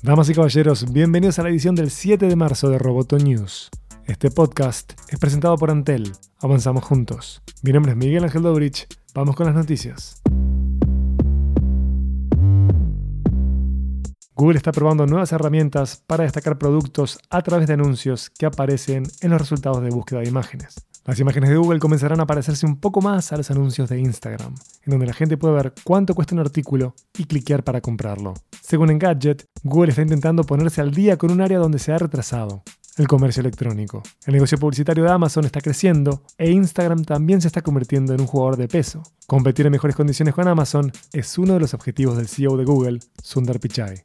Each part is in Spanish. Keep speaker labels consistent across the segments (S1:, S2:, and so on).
S1: Damas y caballeros, bienvenidos a la edición del 7 de marzo de Roboto News. Este podcast es presentado por Antel. Avanzamos juntos. Mi nombre es Miguel Ángel Dobrich. Vamos con las noticias. Google está probando nuevas herramientas para destacar productos a través de anuncios que aparecen en los resultados de búsqueda de imágenes. Las imágenes de Google comenzarán a parecerse un poco más a los anuncios de Instagram, en donde la gente puede ver cuánto cuesta un artículo y cliquear para comprarlo. Según Engadget, Google está intentando ponerse al día con un área donde se ha retrasado, el comercio electrónico. El negocio publicitario de Amazon está creciendo e Instagram también se está convirtiendo en un jugador de peso. Competir en mejores condiciones con Amazon es uno de los objetivos del CEO de Google, Sundar Pichai.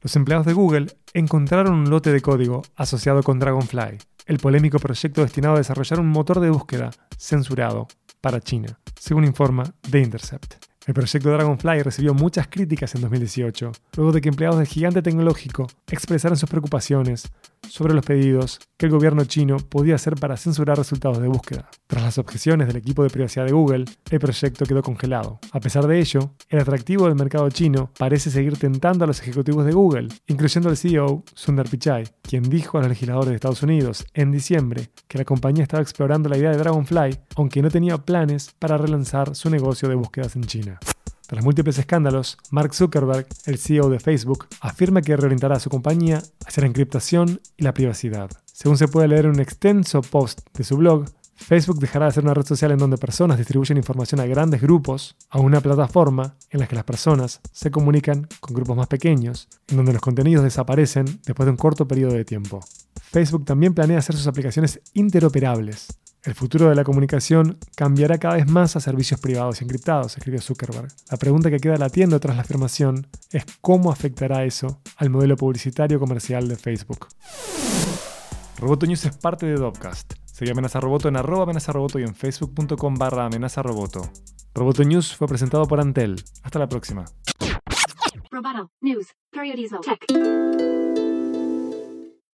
S1: Los empleados de Google encontraron un lote de código asociado con Dragonfly, el polémico proyecto destinado a desarrollar un motor de búsqueda censurado para China, según informa The Intercept. El proyecto Dragonfly recibió muchas críticas en 2018, luego de que empleados del gigante tecnológico expresaran sus preocupaciones sobre los pedidos que el gobierno chino podía hacer para censurar resultados de búsqueda. Tras las objeciones del equipo de privacidad de Google, el proyecto quedó congelado. A pesar de ello, el atractivo del mercado chino parece seguir tentando a los ejecutivos de Google, incluyendo al CEO Sundar Pichai, quien dijo a los legisladores de Estados Unidos en diciembre que la compañía estaba explorando la idea de Dragonfly, aunque no tenía planes para relanzar su negocio de búsquedas en China. Tras múltiples escándalos, Mark Zuckerberg, el CEO de Facebook, afirma que reorientará a su compañía hacia la encriptación y la privacidad. Según se puede leer en un extenso post de su blog, Facebook dejará de ser una red social en donde personas distribuyen información a grandes grupos a una plataforma en la que las personas se comunican con grupos más pequeños, en donde los contenidos desaparecen después de un corto periodo de tiempo. Facebook también planea hacer sus aplicaciones interoperables, el futuro de la comunicación cambiará cada vez más a servicios privados y encriptados, escribió Zuckerberg. La pregunta que queda latiendo tras la afirmación es cómo afectará eso al modelo publicitario comercial de Facebook. Roboto News es parte de Dopcast. Sigue Amenaza Roboto en arroba amenaza roboto y en facebook.com barra amenaza roboto. Roboto News fue presentado por Antel. Hasta la próxima.